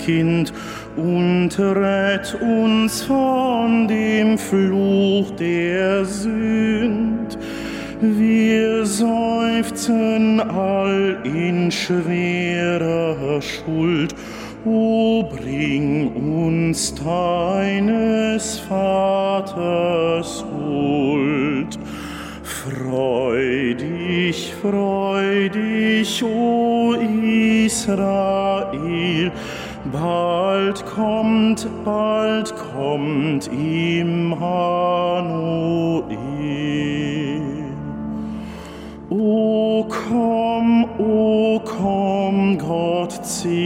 Himmelskind, und rett uns von dem Fluch der Sünd. Wir seufzen all in schwerer Schuld, O bring uns deines Vaters Huld. Freu dich, freu dich, o Israel, bald kommt, bald kommt Immanuel. O komm, o komm, Gott Zebaoth,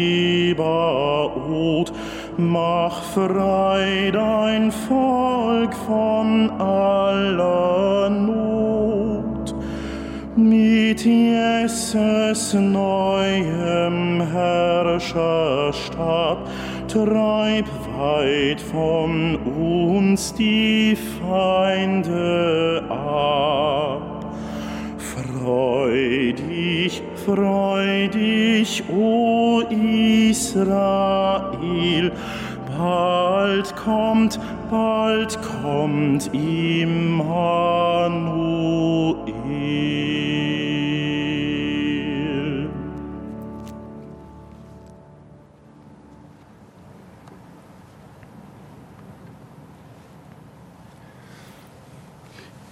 mach frei dein Volk von aller Not mit Jesus neuem Herrscherstab, treib weit von uns die Feinde ab. Freu dich, freu dich, o Israel, bald kommt, bald kommt Immanuel.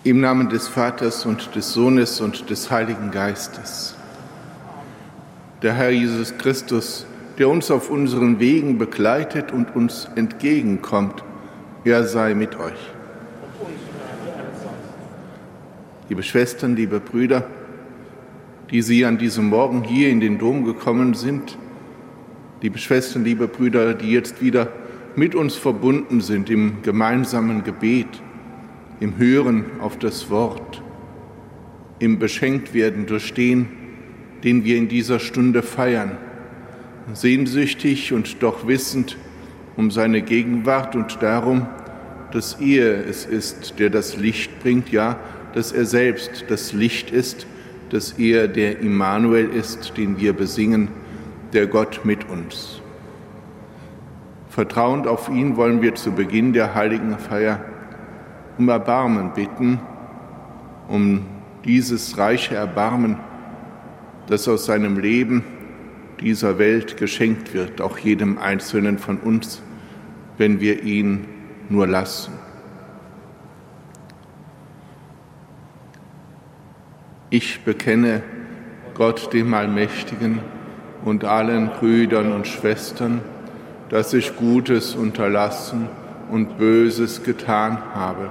Im Namen des Vaters und des Sohnes und des Heiligen Geistes. Der Herr Jesus Christus, der uns auf unseren Wegen begleitet und uns entgegenkommt, er sei mit euch. Liebe Schwestern, liebe Brüder, die Sie an diesem Morgen hier in den Dom gekommen sind, liebe Schwestern, liebe Brüder, die jetzt wieder mit uns verbunden sind im gemeinsamen Gebet, im Hören auf das Wort, im Beschenktwerden durch den, den wir in dieser Stunde feiern, sehnsüchtig und doch wissend um seine Gegenwart und darum, dass er es ist, der das Licht bringt, ja, dass er selbst das Licht ist, dass er der Immanuel ist, den wir besingen, der Gott mit uns. Vertrauend auf ihn wollen wir zu Beginn der heiligen Feier um Erbarmen bitten, um dieses reiche Erbarmen, das aus seinem Leben dieser Welt geschenkt wird, auch jedem Einzelnen von uns, wenn wir ihn nur lassen. Ich bekenne Gott dem Allmächtigen und allen Brüdern und Schwestern, dass ich Gutes unterlassen und Böses getan habe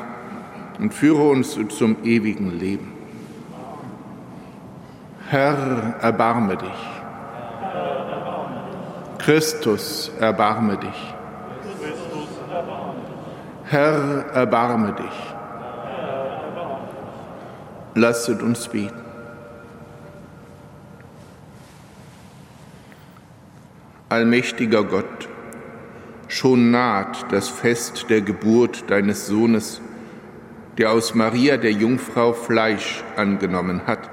und führe uns zum ewigen Leben. Herr, erbarme dich. Christus, erbarme dich. Herr, erbarme dich. Lasset uns beten. Allmächtiger Gott, schon naht das Fest der Geburt deines Sohnes, der aus Maria der Jungfrau Fleisch angenommen hat,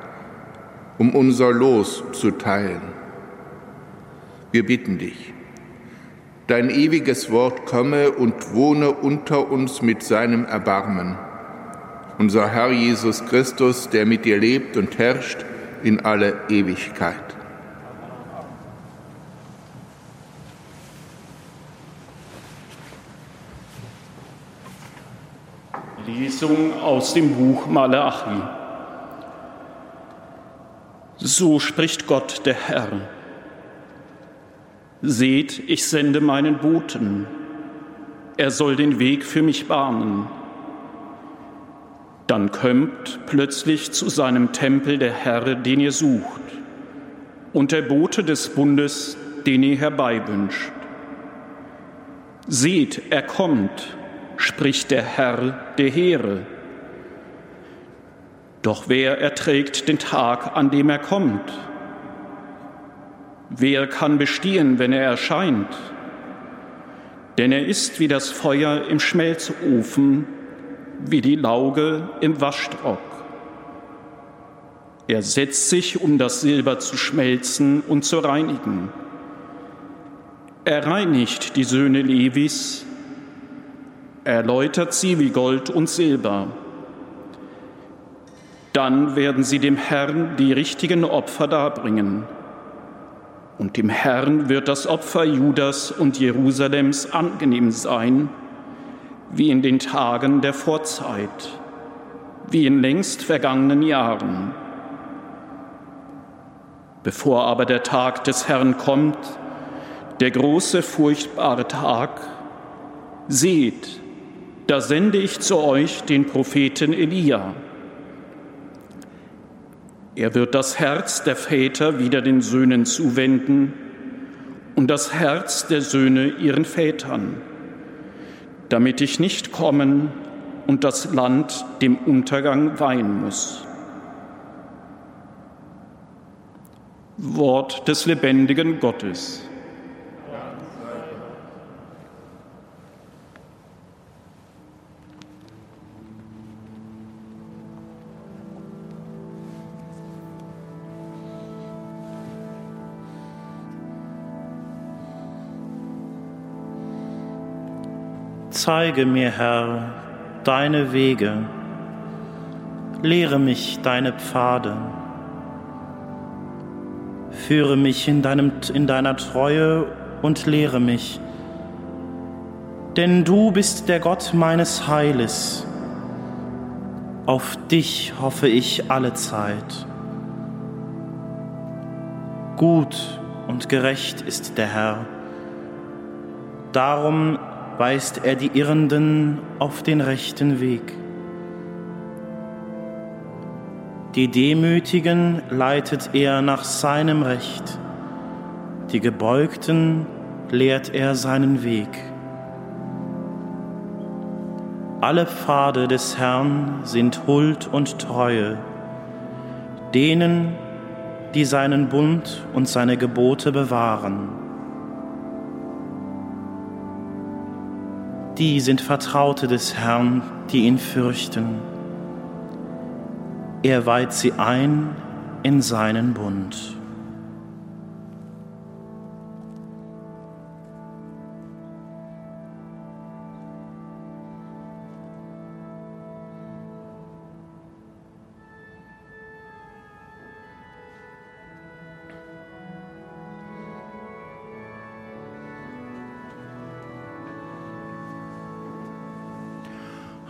um unser Los zu teilen. Wir bitten dich, dein ewiges Wort komme und wohne unter uns mit seinem Erbarmen. Unser Herr Jesus Christus, der mit dir lebt und herrscht in alle Ewigkeit. Lesung aus dem Buch Malachi. So spricht Gott der Herr. Seht, ich sende meinen Boten. Er soll den Weg für mich bahnen. Dann kommt plötzlich zu seinem Tempel der Herr, den ihr sucht, und der Bote des Bundes, den ihr herbeiwünscht. Seht, er kommt, spricht der Herr der Heere. Doch wer erträgt den Tag, an dem er kommt? Wer kann bestehen, wenn er erscheint? Denn er ist wie das Feuer im Schmelzofen, wie die Lauge im Waschtrock. Er setzt sich, um das Silber zu schmelzen und zu reinigen. Er reinigt die Söhne Levis, erläutert sie wie Gold und Silber. Dann werden sie dem Herrn die richtigen Opfer darbringen und dem Herrn wird das Opfer Judas und Jerusalems angenehm sein, wie in den Tagen der Vorzeit, wie in längst vergangenen Jahren. Bevor aber der Tag des Herrn kommt, der große, furchtbare Tag, seht, da sende ich zu euch den Propheten Elia er wird das Herz der Väter wieder den Söhnen zuwenden und das Herz der Söhne ihren Vätern, damit ich nicht kommen und das Land dem Untergang weihen muss. Wort des lebendigen Gottes. Zeige mir, Herr, deine Wege, lehre mich deine Pfade, führe mich in, deinem, in deiner Treue und lehre mich, denn du bist der Gott meines Heiles, auf dich hoffe ich alle Zeit. Gut und gerecht ist der Herr, darum weist er die Irrenden auf den rechten Weg. Die Demütigen leitet er nach seinem Recht, die Gebeugten lehrt er seinen Weg. Alle Pfade des Herrn sind Huld und Treue, denen, die seinen Bund und seine Gebote bewahren. Die sind Vertraute des Herrn, die ihn fürchten. Er weiht sie ein in seinen Bund.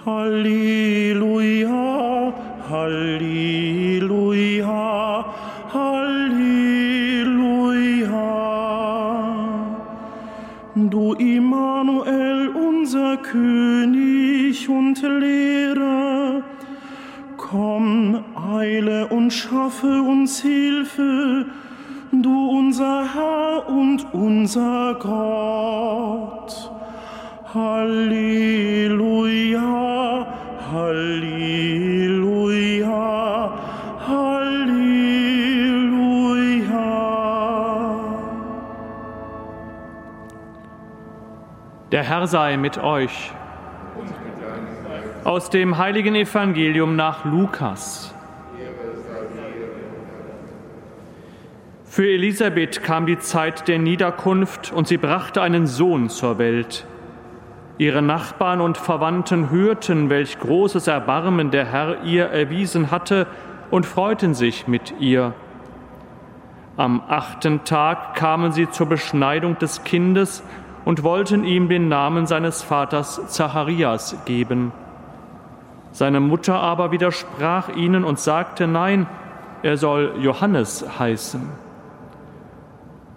Halleluja, Halleluja, Halleluja. Du Immanuel, unser König und Lehrer, komm, eile und schaffe uns Hilfe, du unser Herr und unser Gott. Halleluja. Halleluja, Halleluja. Der Herr sei mit euch. Aus dem heiligen Evangelium nach Lukas. Für Elisabeth kam die Zeit der Niederkunft und sie brachte einen Sohn zur Welt. Ihre Nachbarn und Verwandten hörten, welch großes Erbarmen der Herr ihr erwiesen hatte und freuten sich mit ihr. Am achten Tag kamen sie zur Beschneidung des Kindes und wollten ihm den Namen seines Vaters Zacharias geben. Seine Mutter aber widersprach ihnen und sagte, nein, er soll Johannes heißen.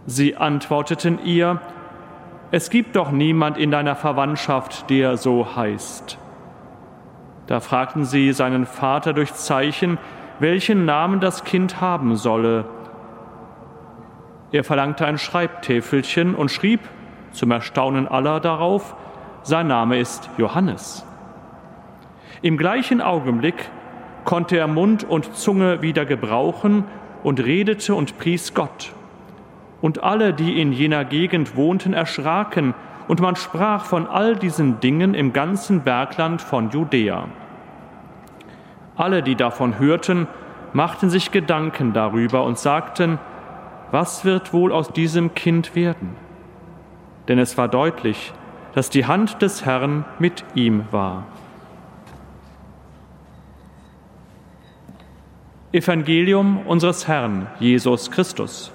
Sie antworteten ihr, es gibt doch niemand in deiner Verwandtschaft, der so heißt. Da fragten sie seinen Vater durch Zeichen, welchen Namen das Kind haben solle. Er verlangte ein Schreibtäfelchen und schrieb zum Erstaunen aller darauf, sein Name ist Johannes. Im gleichen Augenblick konnte er Mund und Zunge wieder gebrauchen und redete und pries Gott. Und alle, die in jener Gegend wohnten, erschraken, und man sprach von all diesen Dingen im ganzen Bergland von Judäa. Alle, die davon hörten, machten sich Gedanken darüber und sagten, was wird wohl aus diesem Kind werden? denn es war deutlich, dass die Hand des Herrn mit ihm war. Evangelium unseres Herrn Jesus Christus.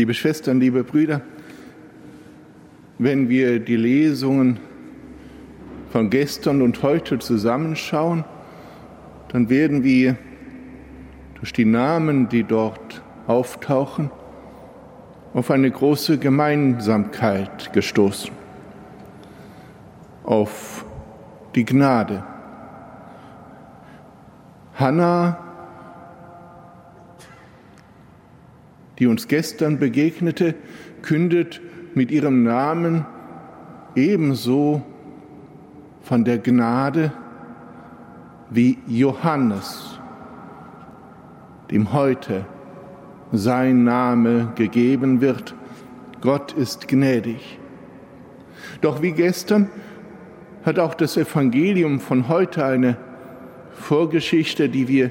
Liebe Schwestern, liebe Brüder, wenn wir die Lesungen von gestern und heute zusammenschauen, dann werden wir durch die Namen, die dort auftauchen, auf eine große Gemeinsamkeit gestoßen, auf die Gnade. Hannah die uns gestern begegnete, kündet mit ihrem Namen ebenso von der Gnade wie Johannes, dem heute sein Name gegeben wird. Gott ist gnädig. Doch wie gestern hat auch das Evangelium von heute eine Vorgeschichte, die wir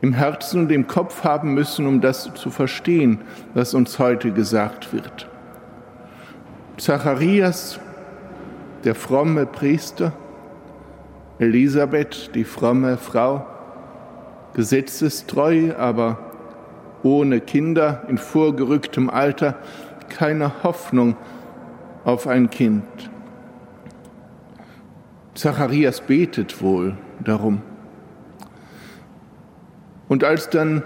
im Herzen und im Kopf haben müssen, um das zu verstehen, was uns heute gesagt wird. Zacharias, der fromme Priester, Elisabeth, die fromme Frau, gesetzestreu, aber ohne Kinder, in vorgerücktem Alter, keine Hoffnung auf ein Kind. Zacharias betet wohl darum. Und als dann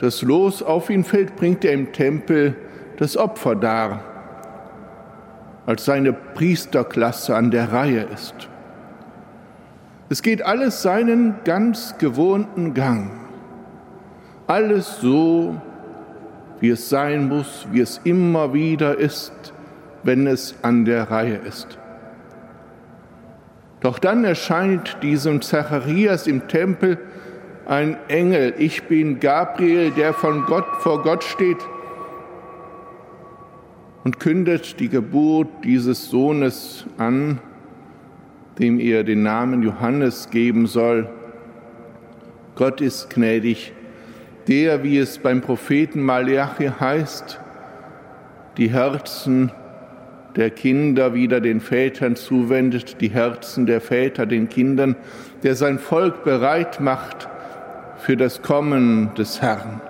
das Los auf ihn fällt, bringt er im Tempel das Opfer dar, als seine Priesterklasse an der Reihe ist. Es geht alles seinen ganz gewohnten Gang. Alles so, wie es sein muss, wie es immer wieder ist, wenn es an der Reihe ist. Doch dann erscheint diesem Zacharias im Tempel ein Engel. Ich bin Gabriel, der von Gott vor Gott steht und kündet die Geburt dieses Sohnes an, dem er den Namen Johannes geben soll. Gott ist gnädig, der, wie es beim Propheten Malachi heißt, die Herzen der Kinder wieder den Vätern zuwendet, die Herzen der Väter den Kindern, der sein Volk bereit macht für das Kommen des Herrn.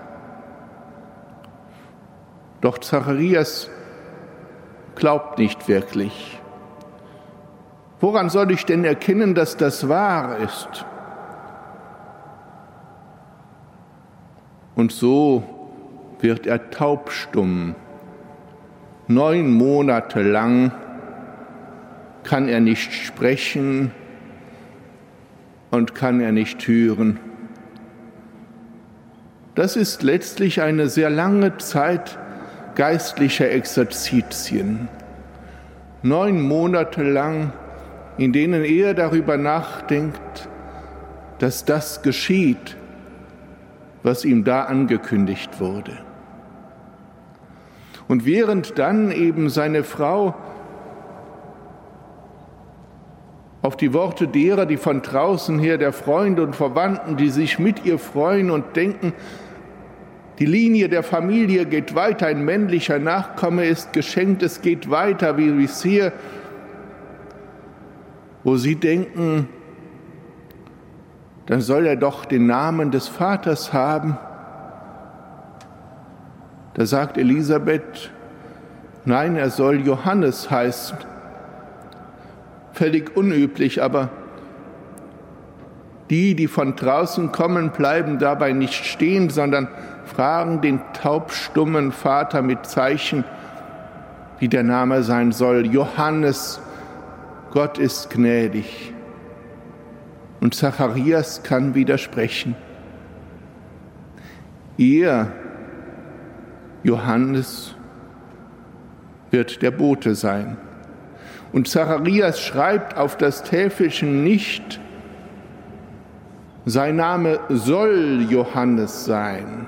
Doch Zacharias glaubt nicht wirklich. Woran soll ich denn erkennen, dass das wahr ist? Und so wird er taubstumm. Neun Monate lang kann er nicht sprechen und kann er nicht hören. Das ist letztlich eine sehr lange Zeit geistlicher Exerzitien. Neun Monate lang, in denen er darüber nachdenkt, dass das geschieht, was ihm da angekündigt wurde. Und während dann eben seine Frau auf die Worte derer, die von draußen her, der Freunde und Verwandten, die sich mit ihr freuen und denken, die Linie der Familie geht weiter, ein männlicher Nachkomme ist geschenkt, es geht weiter, wie ich sehe, wo sie denken, dann soll er doch den Namen des Vaters haben. Da sagt Elisabeth, nein, er soll Johannes heißen. Völlig unüblich, aber die, die von draußen kommen, bleiben dabei nicht stehen, sondern fragen den taubstummen Vater mit Zeichen, wie der Name sein soll. Johannes, Gott ist gnädig. Und Zacharias kann widersprechen. Er, Johannes, wird der Bote sein. Und Zacharias schreibt auf das Täfelchen nicht, sein Name soll Johannes sein,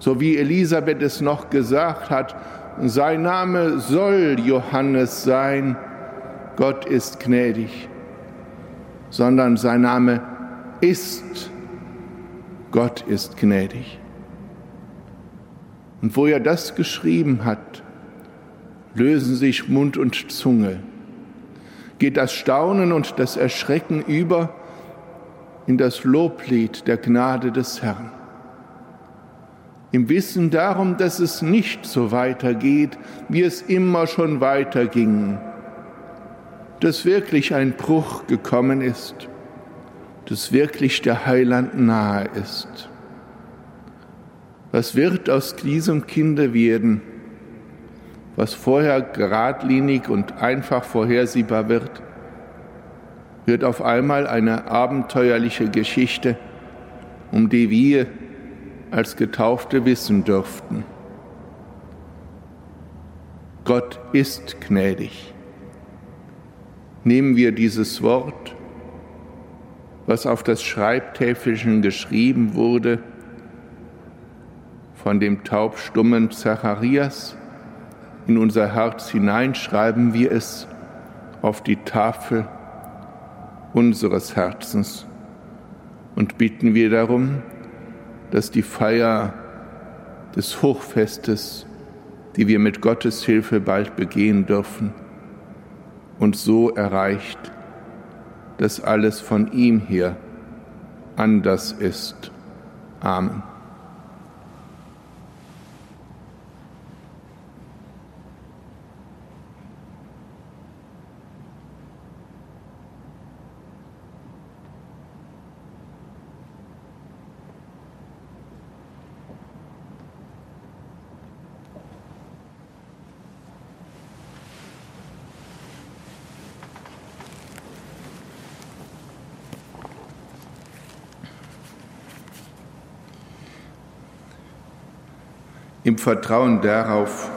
so wie Elisabeth es noch gesagt hat, sein Name soll Johannes sein, Gott ist gnädig, sondern sein Name ist, Gott ist gnädig. Und wo er das geschrieben hat, lösen sich Mund und Zunge, geht das Staunen und das Erschrecken über in das Loblied der Gnade des Herrn im Wissen darum, dass es nicht so weitergeht, wie es immer schon weiterging, dass wirklich ein Bruch gekommen ist, dass wirklich der Heiland nahe ist. Was wird aus diesem Kinde werden, was vorher geradlinig und einfach vorhersehbar wird, wird auf einmal eine abenteuerliche Geschichte, um die wir als Getaufte wissen dürften. Gott ist gnädig. Nehmen wir dieses Wort, was auf das Schreibtäfelchen geschrieben wurde, von dem taubstummen Zacharias, in unser Herz hineinschreiben wir es auf die Tafel unseres Herzens und bitten wir darum, dass die Feier des Hochfestes, die wir mit Gottes Hilfe bald begehen dürfen, uns so erreicht, dass alles von ihm her anders ist. Amen. Im Vertrauen darauf,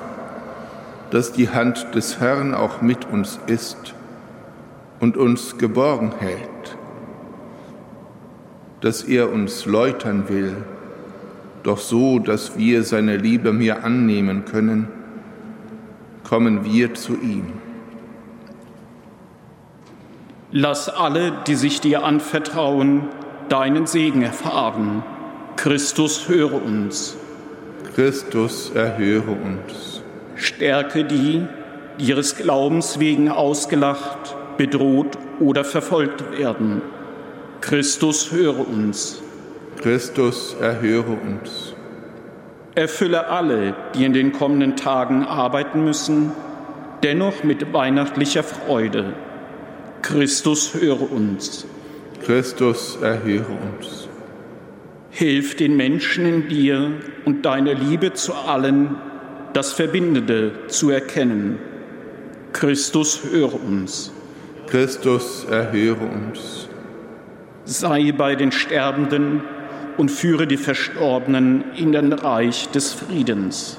dass die Hand des Herrn auch mit uns ist und uns geborgen hält, dass er uns läutern will, doch so, dass wir seine Liebe mehr annehmen können, kommen wir zu ihm. Lass alle, die sich dir anvertrauen, deinen Segen erfahren. Christus höre uns. Christus, erhöre uns. Stärke die, die ihres Glaubens wegen ausgelacht, bedroht oder verfolgt werden. Christus, höre uns. Christus, erhöre uns. Erfülle alle, die in den kommenden Tagen arbeiten müssen, dennoch mit weihnachtlicher Freude. Christus, höre uns. Christus, erhöre uns. Hilf den Menschen in dir und deine Liebe zu allen, das Verbindende zu erkennen. Christus, höre uns. Christus, erhöre uns. Sei bei den Sterbenden und führe die Verstorbenen in den Reich des Friedens.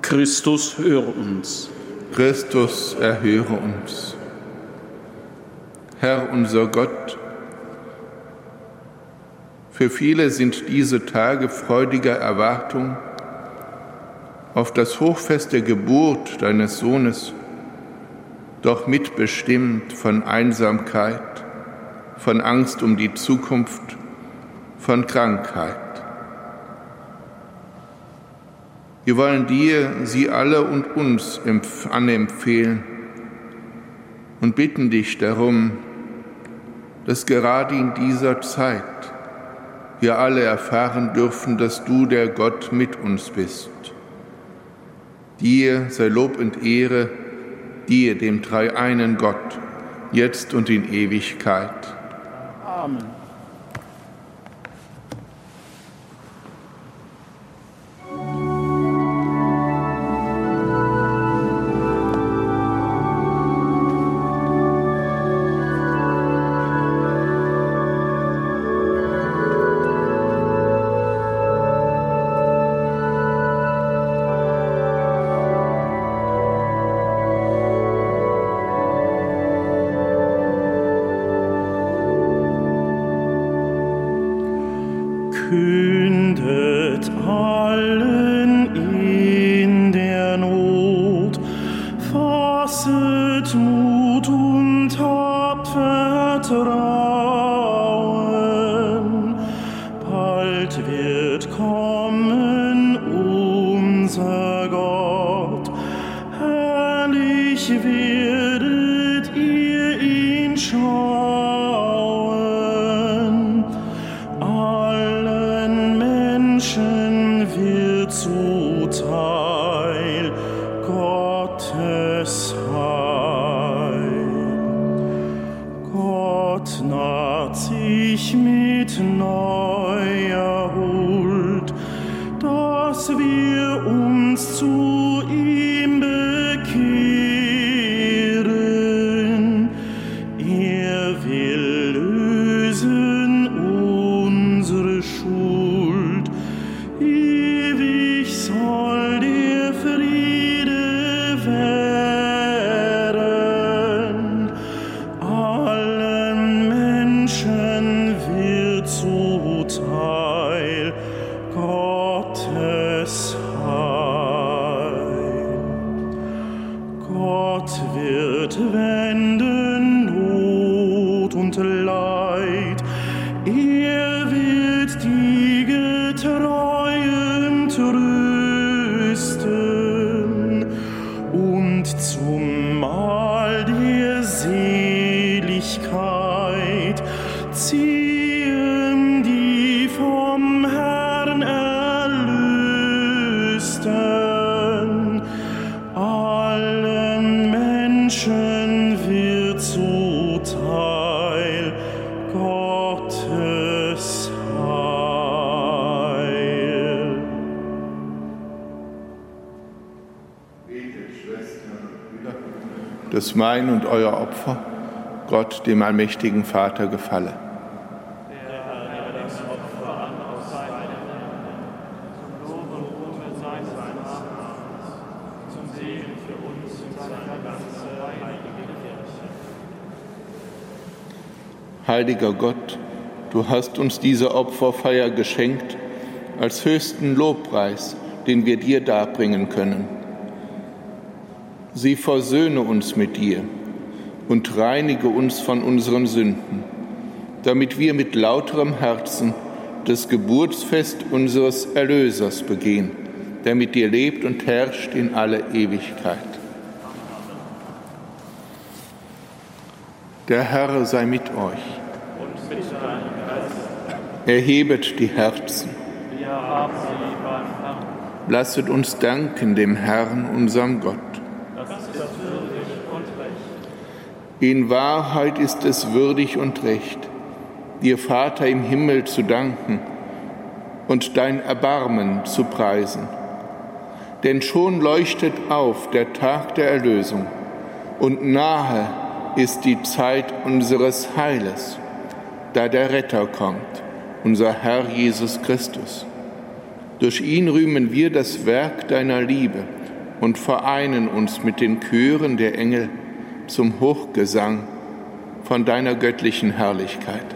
Christus, höre uns. Christus, erhöre uns. Herr unser Gott, für viele sind diese Tage freudiger Erwartung auf das Hochfest der Geburt deines Sohnes, doch mitbestimmt von Einsamkeit, von Angst um die Zukunft, von Krankheit. Wir wollen dir sie alle und uns anempfehlen und bitten dich darum, dass gerade in dieser Zeit wir alle erfahren dürfen, dass du der Gott mit uns bist. Dir sei Lob und Ehre, dir, dem dreieinen Gott, jetzt und in Ewigkeit. Amen. Dass mein und euer Opfer Gott, dem allmächtigen Vater, gefalle. Heiliger Gott, du hast uns diese Opferfeier geschenkt als höchsten Lobpreis, den wir dir darbringen können. Sie versöhne uns mit dir und reinige uns von unseren Sünden, damit wir mit lauterem Herzen das Geburtsfest unseres Erlösers begehen, der mit dir lebt und herrscht in alle Ewigkeit. Der Herr sei mit euch. Erhebet die Herzen. Lasset uns danken dem Herrn, unserem Gott. In Wahrheit ist es würdig und recht, dir Vater im Himmel zu danken und dein Erbarmen zu preisen. Denn schon leuchtet auf der Tag der Erlösung und nahe ist die Zeit unseres Heiles, da der Retter kommt, unser Herr Jesus Christus. Durch ihn rühmen wir das Werk deiner Liebe und vereinen uns mit den Chören der Engel zum Hochgesang von deiner göttlichen Herrlichkeit.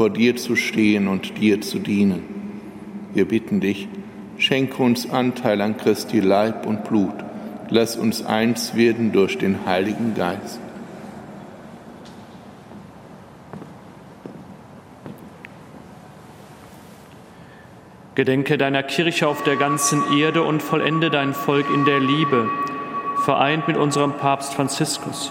vor dir zu stehen und dir zu dienen. Wir bitten dich, schenke uns Anteil an Christi Leib und Blut. Lass uns eins werden durch den Heiligen Geist. Gedenke deiner Kirche auf der ganzen Erde und vollende dein Volk in der Liebe, vereint mit unserem Papst Franziskus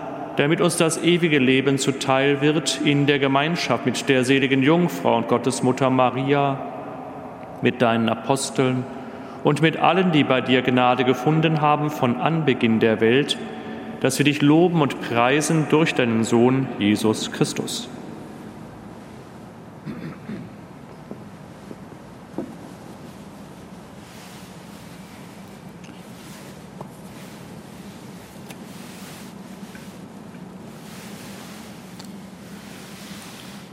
damit uns das ewige Leben zuteil wird in der Gemeinschaft mit der seligen Jungfrau und Gottesmutter Maria, mit deinen Aposteln und mit allen, die bei dir Gnade gefunden haben von Anbeginn der Welt, dass wir dich loben und preisen durch deinen Sohn Jesus Christus.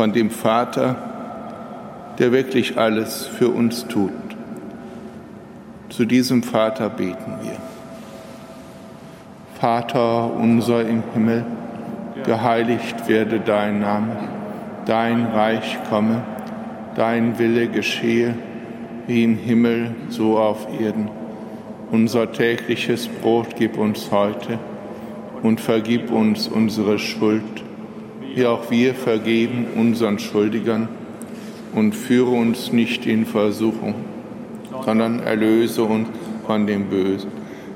von dem Vater, der wirklich alles für uns tut. Zu diesem Vater beten wir. Vater unser im Himmel, geheiligt werde dein Name, dein Reich komme, dein Wille geschehe, wie im Himmel so auf Erden. Unser tägliches Brot gib uns heute und vergib uns unsere Schuld, wie auch wir vergeben unseren Schuldigern und führe uns nicht in Versuchung, sondern erlöse uns von dem Bösen.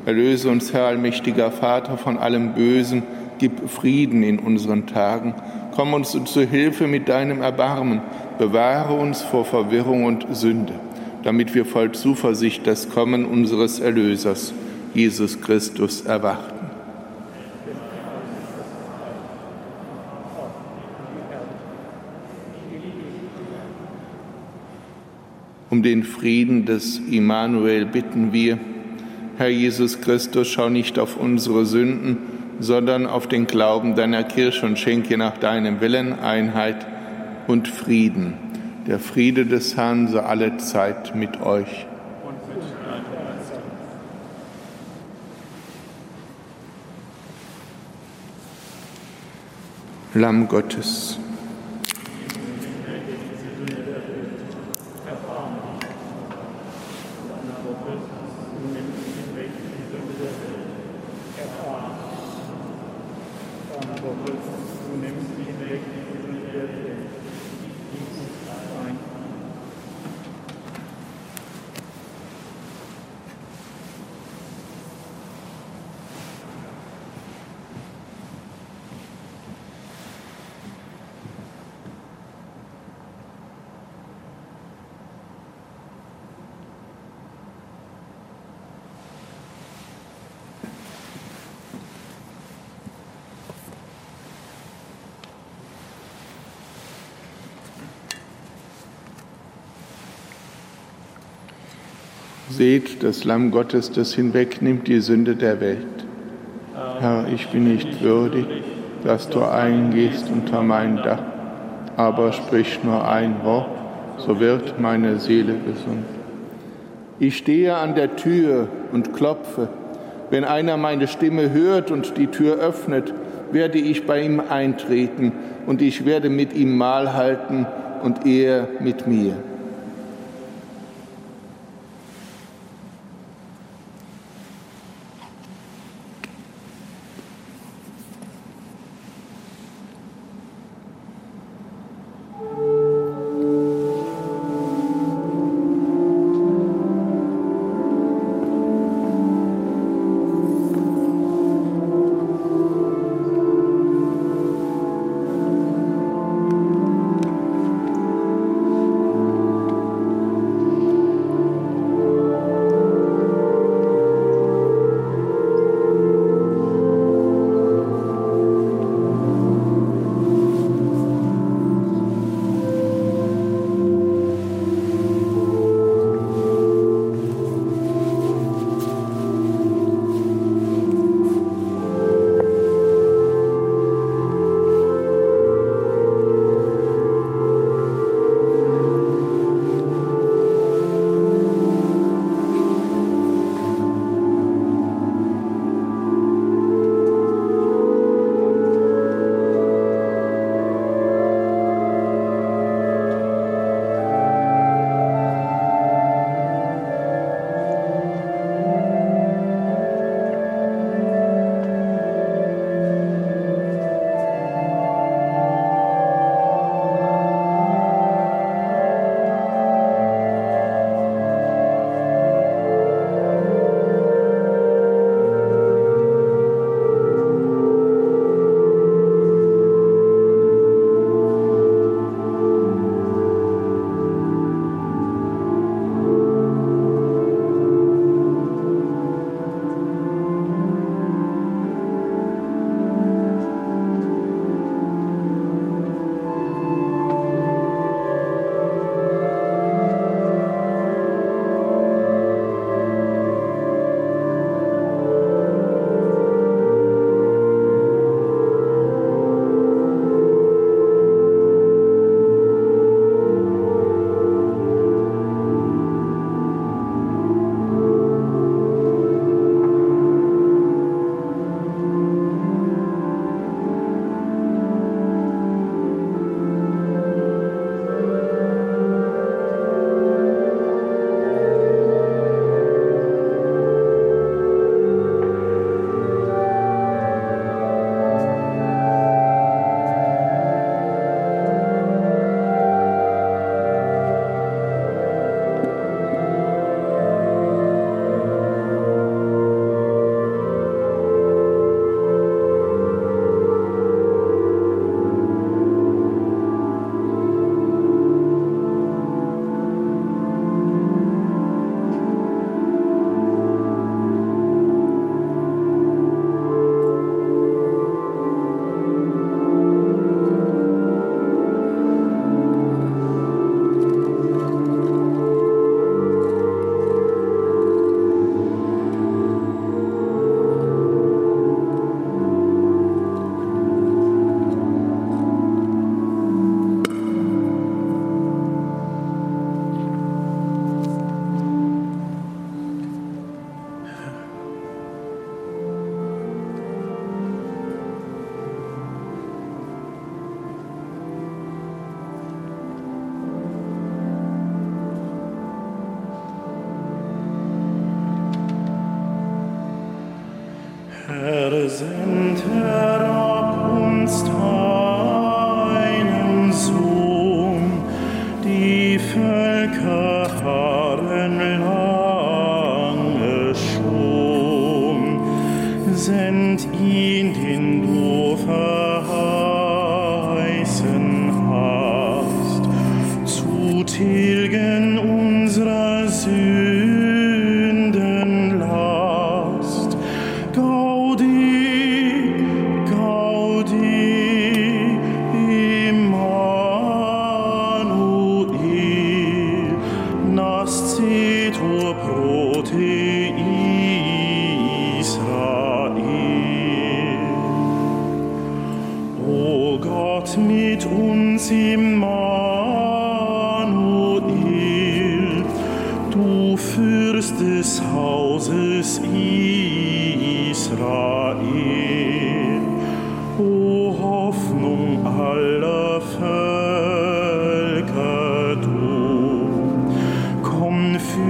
Erlöse uns, Herr allmächtiger Vater, von allem Bösen, gib Frieden in unseren Tagen. Komm uns zu Hilfe mit deinem Erbarmen, bewahre uns vor Verwirrung und Sünde, damit wir voll Zuversicht das Kommen unseres Erlösers, Jesus Christus, erwarten. Um den Frieden des Immanuel bitten wir. Herr Jesus Christus, schau nicht auf unsere Sünden, sondern auf den Glauben deiner Kirche und schenke nach deinem Willen Einheit und Frieden. Der Friede des Herrn sei alle Zeit mit euch. Lamm Gottes. Seht das Lamm Gottes, das hinwegnimmt die Sünde der Welt. Herr, ich bin nicht würdig, dass du eingehst unter mein Dach, aber sprich nur ein Wort, so wird meine Seele gesund. Ich stehe an der Tür und klopfe. Wenn einer meine Stimme hört und die Tür öffnet, werde ich bei ihm eintreten und ich werde mit ihm Mahl halten und er mit mir.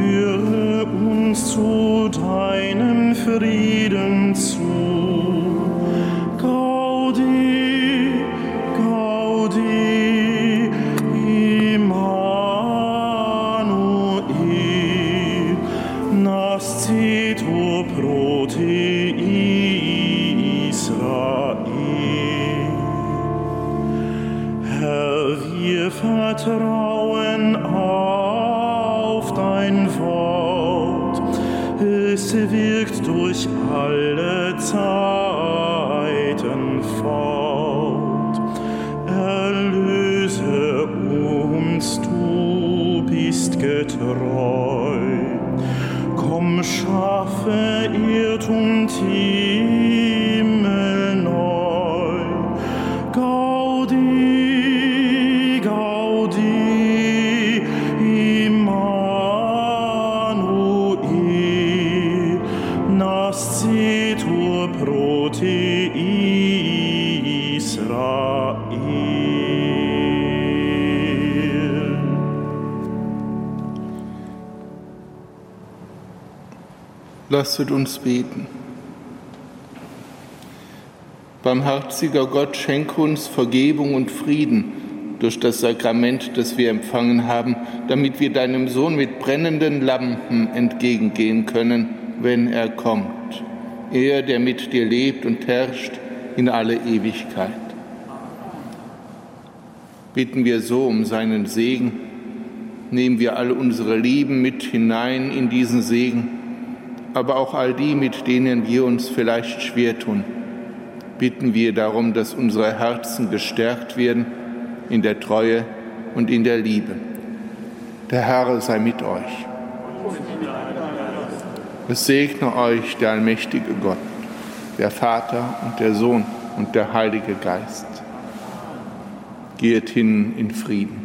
Führe uns zu deinem Frieden zu. Schaffe Lasset uns beten. Barmherziger Gott, schenke uns Vergebung und Frieden durch das Sakrament, das wir empfangen haben, damit wir deinem Sohn mit brennenden Lampen entgegengehen können, wenn er kommt. Er, der mit dir lebt und herrscht in alle Ewigkeit. Bitten wir so um seinen Segen, nehmen wir alle unsere Lieben mit hinein in diesen Segen, aber auch all die, mit denen wir uns vielleicht schwer tun. Bitten wir darum, dass unsere Herzen gestärkt werden in der Treue und in der Liebe. Der Herr sei mit euch. Es segne euch der allmächtige Gott, der Vater und der Sohn und der Heilige Geist. Geht hin in Frieden.